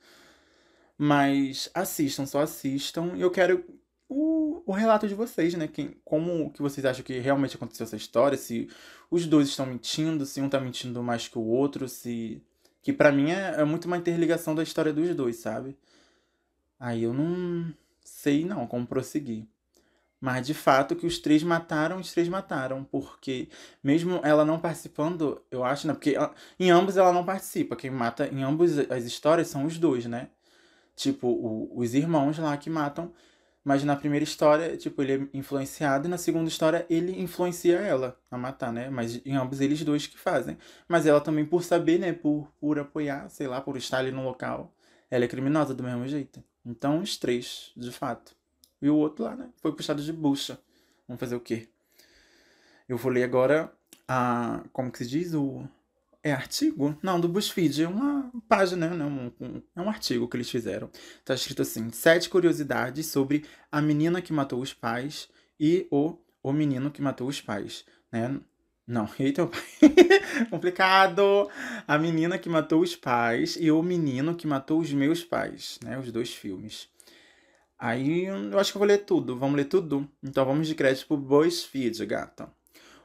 Mas assistam, só assistam. Eu quero o, o relato de vocês, né? Quem, como que vocês acham que realmente aconteceu essa história? Se os dois estão mentindo, se um tá mentindo mais que o outro, se. Que para mim é, é muito uma interligação da história dos dois, sabe? Aí eu não sei não como prosseguir. Mas de fato que os três mataram, os três mataram. Porque mesmo ela não participando, eu acho, né? Porque ela, em ambos ela não participa. Quem mata em ambos as histórias são os dois, né? tipo, o, os irmãos lá que matam. Mas na primeira história, tipo, ele é influenciado, e na segunda história ele influencia ela a matar, né? Mas em ambos eles dois que fazem. Mas ela também, por saber, né? Por, por apoiar, sei lá, por estar ali no local, ela é criminosa do mesmo jeito. Então, os três, de fato. E o outro lá, né? Foi puxado de bucha. Vamos fazer o quê? Eu vou ler agora a. Como que se diz? O. É artigo? Não, do BuzzFeed. É uma página, né? Um, um, é um artigo que eles fizeram. Tá escrito assim: Sete curiosidades sobre a menina que matou os pais e o, o menino que matou os pais. Né? Não, eita, complicado. A menina que matou os pais e o menino que matou os meus pais, né? Os dois filmes. Aí eu acho que eu vou ler tudo. Vamos ler tudo? Então vamos de crédito pro BuzzFeed, gata.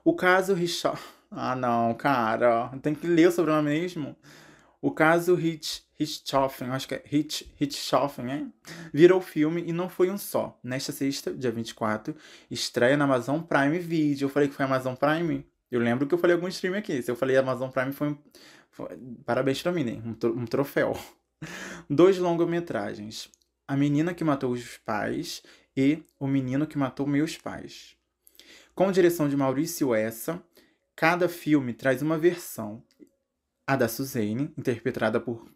O caso Richard. Ah, não, cara. Tem que ler o sobrenome mesmo. O caso Hitch, Hitchhoffen, acho que é Hitch, Hitchhoffen, hein? Virou filme e não foi um só. Nesta sexta, dia 24, estreia na Amazon Prime Video. Eu falei que foi Amazon Prime? Eu lembro que eu falei algum stream aqui. Se eu falei Amazon Prime, foi. Foi... Parabéns pra mim, né? Um, um troféu. Dois longa-metragens. A Menina que Matou os Pais e O Menino que Matou Meus Pais. Com direção de Maurício Essa, cada filme traz uma versão. A da Suzane, interpretada por.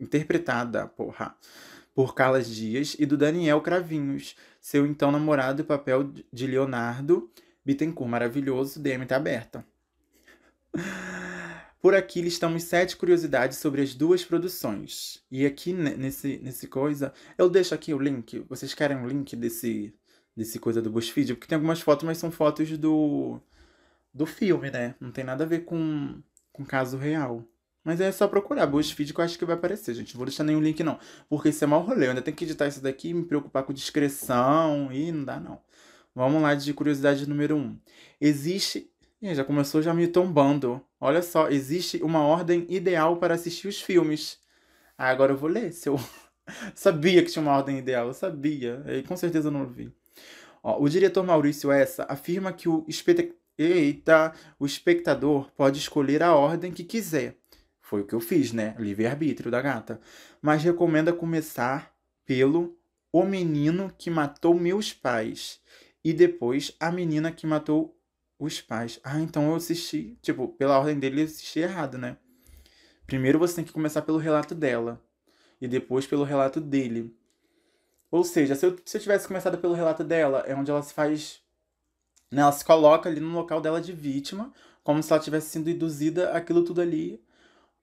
Interpretada, porra, por Carla Dias, e do Daniel Cravinhos, seu então namorado e papel de Leonardo Bittencourt, maravilhoso, DM tá aberta. Por aqui listamos sete curiosidades sobre as duas produções. E aqui nesse, nesse coisa, eu deixo aqui o link. Vocês querem o um link desse, desse coisa do BuzzFeed? Porque tem algumas fotos, mas são fotos do, do filme, né? Não tem nada a ver com, com caso real. Mas é só procurar BuzzFeed que eu acho que vai aparecer, gente. Não vou deixar nenhum link, não. Porque isso é mau rolê. Eu ainda tenho que editar isso daqui, me preocupar com discreção. E não dá, não. Vamos lá de curiosidade número 1. Um. Existe já começou já me tombando. Olha só, existe uma ordem ideal para assistir os filmes. Ah, agora eu vou ler. Se eu sabia que tinha uma ordem ideal, eu sabia. E com certeza eu não vi. Ó, o diretor Maurício Essa afirma que o, espect... Eita, o espectador pode escolher a ordem que quiser. Foi o que eu fiz, né? Livre-arbítrio da gata. Mas recomenda começar pelo O Menino que Matou Meus Pais e depois A Menina que Matou os pais. Ah, então eu assisti, tipo, pela ordem dele, eu assisti errado, né? Primeiro você tem que começar pelo relato dela. E depois pelo relato dele. Ou seja, se eu, se eu tivesse começado pelo relato dela, é onde ela se faz. Né, ela se coloca ali no local dela de vítima, como se ela tivesse sido induzida aquilo tudo ali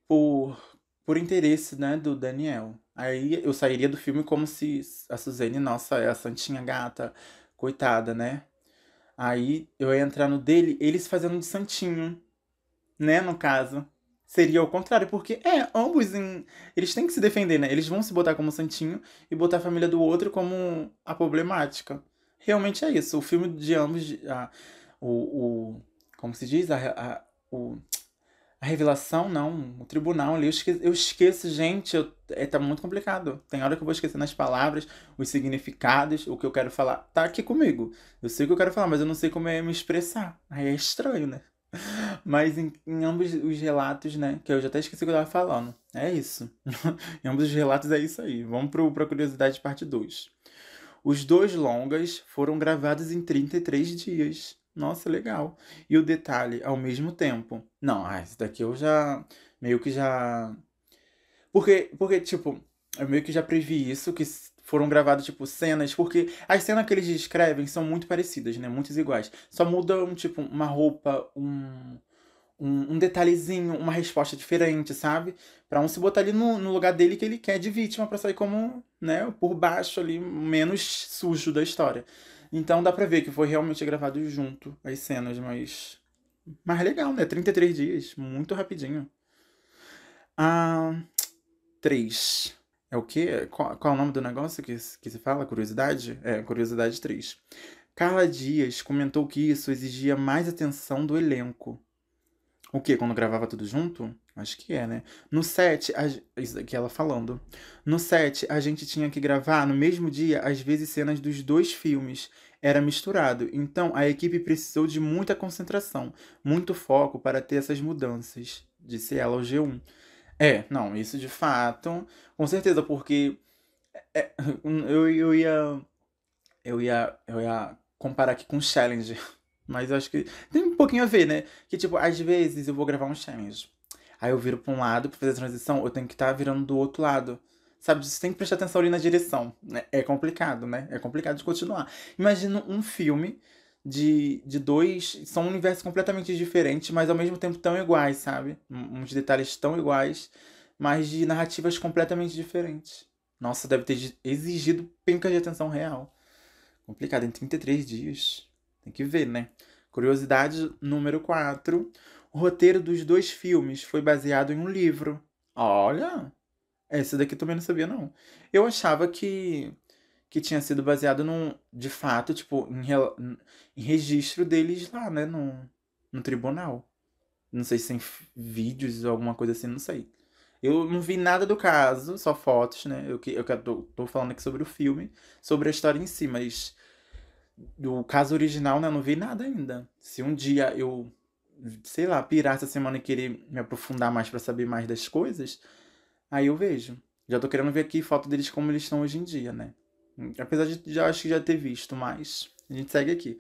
por, por interesse, né, do Daniel. Aí eu sairia do filme como se a Suzane, nossa, é a santinha gata, coitada, né? Aí eu ia entrar no dele, eles fazendo de santinho, né, no caso. Seria o contrário, porque é, ambos em... eles têm que se defender, né? Eles vão se botar como santinho e botar a família do outro como a problemática. Realmente é isso. O filme de ambos, a, o, o como se diz, a, a, o, a revelação, não, o tribunal ali, eu esqueço, eu esqueço gente, eu, é, tá muito complicado. Tem hora que eu vou esquecendo as palavras, os significados, o que eu quero falar. Tá aqui comigo. Eu sei o que eu quero falar, mas eu não sei como é me expressar. Aí é estranho, né? Mas em, em, ambos os relatos, né? Que eu já até esqueci o que eu tava falando. É isso. em ambos os relatos é isso aí. Vamos pro, pra curiosidade parte 2. Os dois longas foram gravados em 33 dias. Nossa, legal. E o detalhe, ao mesmo tempo. Não, ah, esse daqui eu já. Meio que já. Porque, porque, tipo, eu meio que já previ isso, que foram gravadas, tipo, cenas, porque as cenas que eles descrevem são muito parecidas, né? Muitas iguais. Só mudam, tipo, uma roupa, um, um, um detalhezinho, uma resposta diferente, sabe? Pra um se botar ali no, no lugar dele que ele quer de vítima, pra sair como, né, por baixo ali, menos sujo da história. Então dá pra ver que foi realmente gravado junto as cenas, mas. Mas legal, né? 33 dias, muito rapidinho. Ah. 3. É o quê? Qual, qual é o nome do negócio que, que se fala? Curiosidade? É, Curiosidade 3. Carla Dias comentou que isso exigia mais atenção do elenco. O que? Quando gravava tudo junto? Acho que é, né? No set, a... isso aqui ela falando. No set, a gente tinha que gravar no mesmo dia, às vezes, cenas dos dois filmes. Era misturado. Então, a equipe precisou de muita concentração, muito foco para ter essas mudanças, disse ela ao G1. É, não, isso de fato, com certeza, porque É, eu, eu ia. Eu ia. Eu ia comparar aqui com challenge. Mas eu acho que tem um pouquinho a ver, né? Que, tipo, às vezes eu vou gravar um challenge. Aí eu viro pra um lado pra fazer a transição, eu tenho que estar tá virando do outro lado. Sabe, você tem que prestar atenção ali na direção. Né? É complicado, né? É complicado de continuar. Imagina um filme de, de dois. São universos completamente diferentes, mas ao mesmo tempo tão iguais, sabe? Uns detalhes tão iguais, mas de narrativas completamente diferentes. Nossa, deve ter exigido pencas de atenção real. Complicado, em 33 dias. Tem que ver, né? Curiosidade número 4. O roteiro dos dois filmes foi baseado em um livro. Olha! Esse daqui também não sabia, não. Eu achava que, que tinha sido baseado num, de fato, tipo, em, em registro deles lá, né, no, no tribunal. Não sei se tem vídeos ou alguma coisa assim, não sei. Eu não vi nada do caso, só fotos, né? Eu, eu, eu tô, tô falando aqui sobre o filme, sobre a história em si, mas do caso original, né, eu não vi nada ainda. Se um dia eu, sei lá, pirar essa semana e querer me aprofundar mais para saber mais das coisas, Aí eu vejo. Já tô querendo ver aqui foto deles como eles estão hoje em dia, né? Apesar de já acho que já ter visto, mas a gente segue aqui.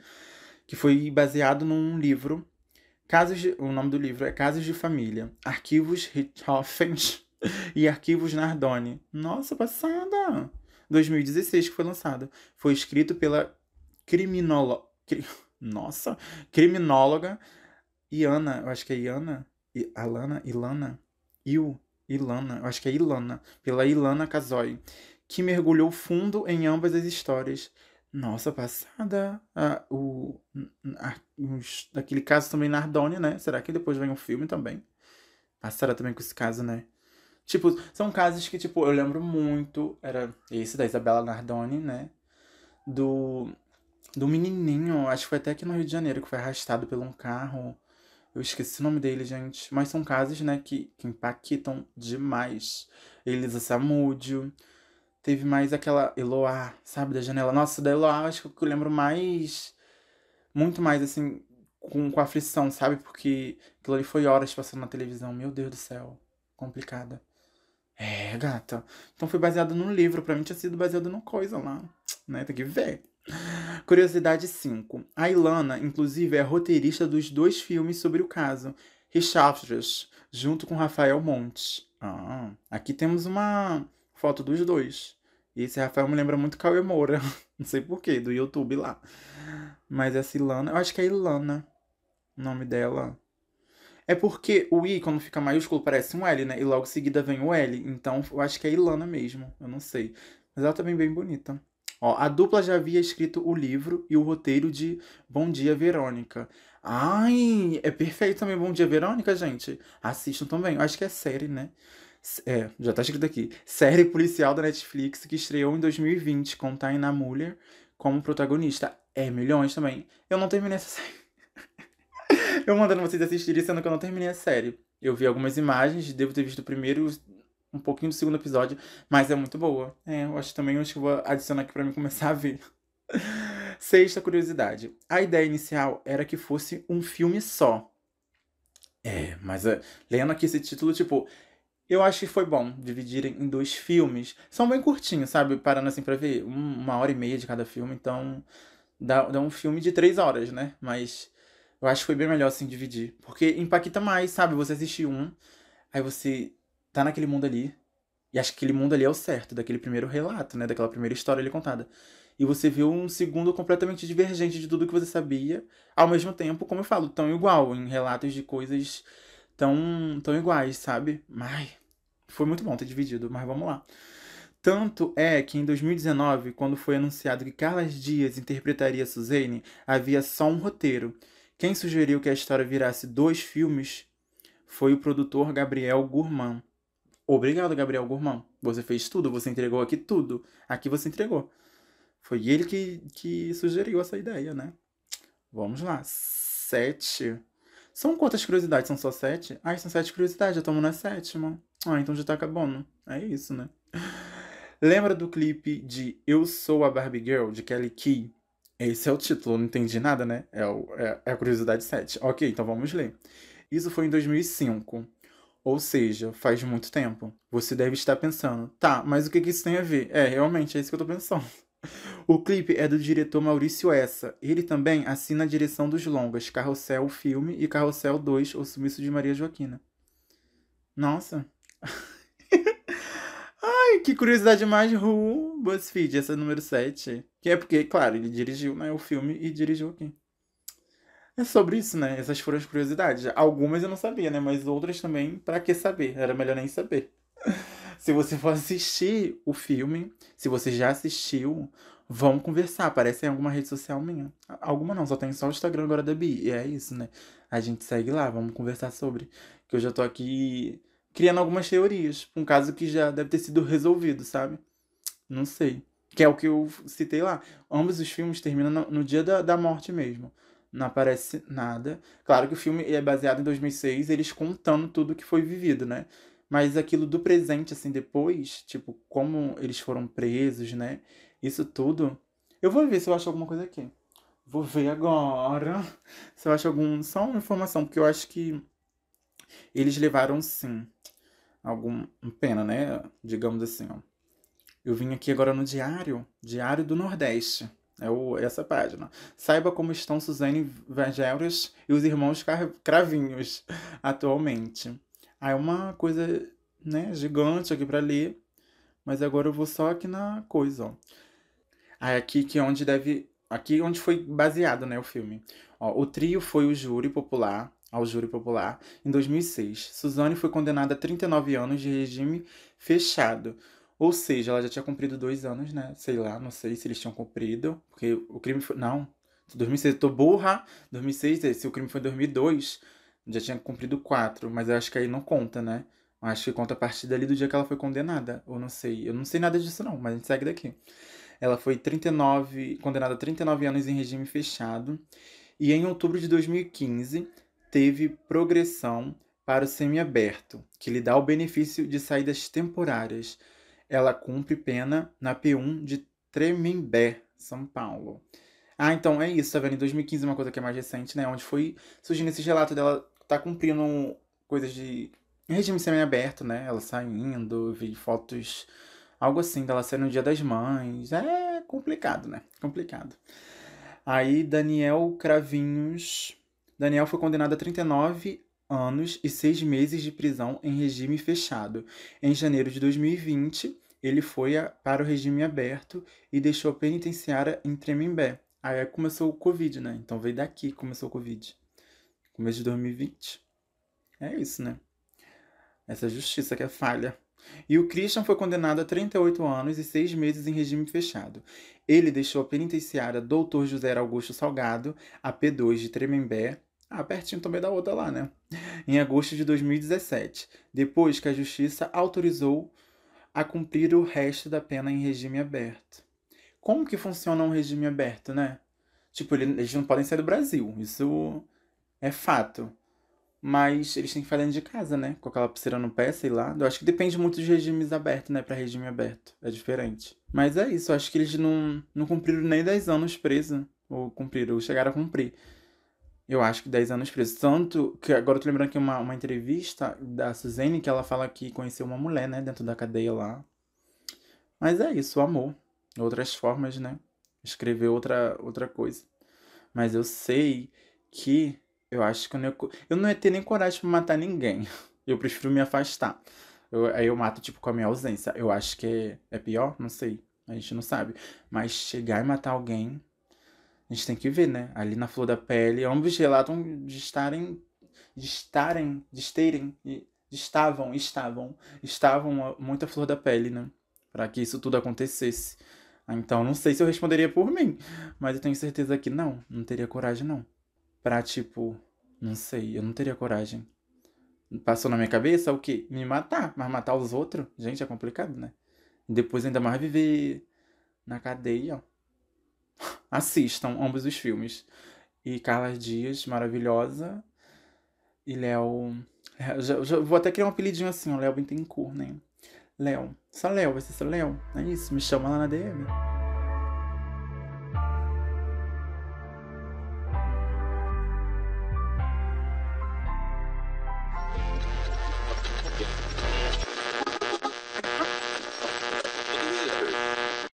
Que foi baseado num livro. Casos de, o nome do livro é Casos de Família. Arquivos Richthofen e Arquivos Nardoni. Nossa, passada! 2016 que foi lançado. Foi escrito pela criminóloga. Nossa! Criminóloga Iana. Eu acho que é Iana. Alana? Ilana? Il Ilana, eu acho que é Ilana, pela Ilana Kazoy, que mergulhou fundo em ambas as histórias. Nossa, passada. Ah, o, ah, os, daquele caso também Nardone, né? Será que depois vem um filme também? Passada também com esse caso, né? Tipo, são casos que, tipo, eu lembro muito. Era esse da Isabela Nardoni, né? Do, do menininho, acho que foi até aqui no Rio de Janeiro, que foi arrastado por um carro eu esqueci o nome dele, gente. Mas são casos, né, que, que impactam demais. Elisa Samúdio. Teve mais aquela Eloá, sabe, da janela. Nossa, da Eloá, acho que eu lembro mais. Muito mais, assim, com, com aflição, sabe? Porque aquilo ali foi horas passando na televisão. Meu Deus do céu. Complicada. É, gata. Então foi baseado num livro. Pra mim tinha sido baseado numa coisa lá. Né? Tem que ver. Curiosidade 5. A Ilana, inclusive, é roteirista dos dois filmes sobre o caso, Richardras, junto com Rafael Montes. Ah, aqui temos uma foto dos dois. E esse Rafael me lembra muito Cauê Moura. Não sei porquê, do YouTube lá. Mas essa Ilana, eu acho que é Ilana o nome dela. É porque o I, quando fica maiúsculo, parece um L, né? E logo em seguida vem o L. Então eu acho que é Ilana mesmo. Eu não sei. Mas ela também tá bem bonita. Ó, a dupla já havia escrito o livro e o roteiro de Bom Dia Verônica. Ai, é perfeito também Bom Dia Verônica, gente. Assistam também. Eu acho que é série, né? É, já tá escrito aqui. Série policial da Netflix que estreou em 2020 com Taina Muller como protagonista. É, milhões também. Eu não terminei essa série. eu mandando vocês assistirem, sendo que eu não terminei a série. Eu vi algumas imagens, devo ter visto o primeiro um pouquinho do segundo episódio, mas é muito boa. É, eu acho também, eu acho que vou adicionar aqui para mim começar a ver. Sexta curiosidade. A ideia inicial era que fosse um filme só. É, mas uh, lendo aqui esse título, tipo, eu acho que foi bom dividirem em dois filmes. São bem curtinhos, sabe? Parando assim pra ver, uma hora e meia de cada filme, então dá, dá um filme de três horas, né? Mas eu acho que foi bem melhor assim dividir. Porque impacta mais, sabe? Você assistir um, aí você tá naquele mundo ali. E acho que aquele mundo ali é o certo, daquele primeiro relato, né? Daquela primeira história ali contada. E você viu um segundo completamente divergente de tudo que você sabia, ao mesmo tempo, como eu falo, tão igual, em relatos de coisas tão, tão iguais, sabe? Mas foi muito bom ter dividido, mas vamos lá. Tanto é que em 2019, quando foi anunciado que Carlas Dias interpretaria Suzane, havia só um roteiro. Quem sugeriu que a história virasse dois filmes foi o produtor Gabriel Gourmand. Obrigado, Gabriel Gourmand. Você fez tudo, você entregou aqui tudo. Aqui você entregou. Foi ele que, que sugeriu essa ideia, né? Vamos lá. Sete. São quantas curiosidades? São só sete? Ah, são sete curiosidades, já estamos na sétima. Ah, então já tá acabando. É isso, né? Lembra do clipe de Eu Sou a Barbie Girl, de Kelly Key? Esse é o título, não entendi nada, né? É, o, é, é a curiosidade 7. Ok, então vamos ler. Isso foi em 2005. Ou seja, faz muito tempo. Você deve estar pensando, tá, mas o que, que isso tem a ver? É, realmente, é isso que eu tô pensando. O clipe é do diretor Maurício Essa. Ele também assina a direção dos longas Carrossel Filme e Carrossel 2, O Sumiço de Maria Joaquina. Nossa. Ai, que curiosidade mais ruim. BuzzFeed, essa é número 7. Que é porque, claro, ele dirigiu né, o filme e dirigiu aqui. É sobre isso, né? Essas foram as curiosidades. Algumas eu não sabia, né? Mas outras também, para que saber? Era melhor nem saber. se você for assistir o filme, se você já assistiu, vamos conversar. Aparece em alguma rede social minha. Alguma não, só tem só o Instagram agora da Bi. E é isso, né? A gente segue lá, vamos conversar sobre. Que eu já tô aqui criando algumas teorias. Um caso que já deve ter sido resolvido, sabe? Não sei. Que é o que eu citei lá. Ambos os filmes terminam no, no dia da, da morte mesmo não aparece nada. Claro que o filme é baseado em 2006, eles contando tudo que foi vivido, né? Mas aquilo do presente, assim, depois, tipo, como eles foram presos, né? Isso tudo. Eu vou ver se eu acho alguma coisa aqui. Vou ver agora se eu acho algum. Só uma informação, porque eu acho que eles levaram sim. Algum. Pena, né? Digamos assim, ó. Eu vim aqui agora no Diário, Diário do Nordeste. É o, essa página. Saiba como estão Suzane Vangelis e os irmãos Cravinhos atualmente. Aí é uma coisa né, gigante aqui para ler, mas agora eu vou só aqui na coisa, ó. Aí aqui que é onde deve, aqui onde foi baseado, né, o filme. Ó, o trio foi o júri popular, ao júri popular em 2006. Suzane foi condenada a 39 anos de regime fechado ou seja, ela já tinha cumprido dois anos, né? Sei lá, não sei se eles tinham cumprido. Porque o crime foi. Não. 2006, eu tô burra. 2006, se o crime foi em 2002, já tinha cumprido quatro. Mas eu acho que aí não conta, né? Eu acho que conta a partir dali do dia que ela foi condenada. Ou não sei. Eu não sei nada disso, não, mas a gente segue daqui. Ela foi 39, condenada a 39 anos em regime fechado. E em outubro de 2015, teve progressão para o semiaberto, que lhe dá o benefício de saídas temporárias ela cumpre pena na P1 de Tremembé, São Paulo. Ah, então é isso, tá vendo? Em 2015, uma coisa que é mais recente, né? Onde foi surgindo esse relato dela tá cumprindo coisas de regime semi-aberto, né? Ela saindo, vi fotos, algo assim, dela saindo no Dia das Mães. É complicado, né? Complicado. Aí, Daniel Cravinhos. Daniel foi condenado a 39 anos e seis meses de prisão em regime fechado. Em janeiro de 2020, ele foi a, para o regime aberto e deixou a penitenciária em Tremembé. Aí começou o Covid, né? Então veio daqui começou o Covid. Começo de 2020. É isso, né? Essa justiça que é falha. E o Christian foi condenado a 38 anos e 6 meses em regime fechado. Ele deixou a penitenciária Doutor José Augusto Salgado, a P2 de Tremembé, ah, pertinho também da outra lá, né? Em agosto de 2017, depois que a justiça autorizou a cumprir o resto da pena em regime aberto. Como que funciona um regime aberto, né? Tipo, eles não podem sair do Brasil, isso é fato. Mas eles têm que ficar dentro de casa, né? Com aquela pulseira no pé, sei lá. Eu acho que depende muito dos regimes abertos, né? Pra regime aberto. É diferente. Mas é isso, eu acho que eles não, não cumpriram nem 10 anos preso. Ou cumpriram, ou chegaram a cumprir. Eu acho que 10 anos preso. Tanto que agora eu tô lembrando que uma, uma entrevista da Suzane que ela fala que conheceu uma mulher, né, dentro da cadeia lá. Mas é isso, amor. Outras formas, né? Escrever outra, outra coisa. Mas eu sei que eu acho que eu não, eu não ia ter nem coragem pra matar ninguém. Eu prefiro me afastar. Eu, aí eu mato, tipo, com a minha ausência. Eu acho que é, é pior, não sei. A gente não sabe. Mas chegar e matar alguém, a gente tem que ver, né? Ali na flor da pele, ambos relatam de estarem, de estarem, de terem, de estavam, estavam, estavam muita flor da pele, né? Para que isso tudo acontecesse. Então, não sei se eu responderia por mim, mas eu tenho certeza que não, não teria coragem não. Pra tipo, não sei, eu não teria coragem. Passou na minha cabeça o quê? Me matar, mas matar os outros, gente, é complicado, né? depois ainda mais viver na cadeia, ó. Assistam ambos os filmes. E Carla Dias, maravilhosa. E Léo. Já, já, vou até criar um apelidinho assim, o Léo Bittencourt, né? Léo. Só Léo, vai ser só Léo. É isso, me chama lá na DM.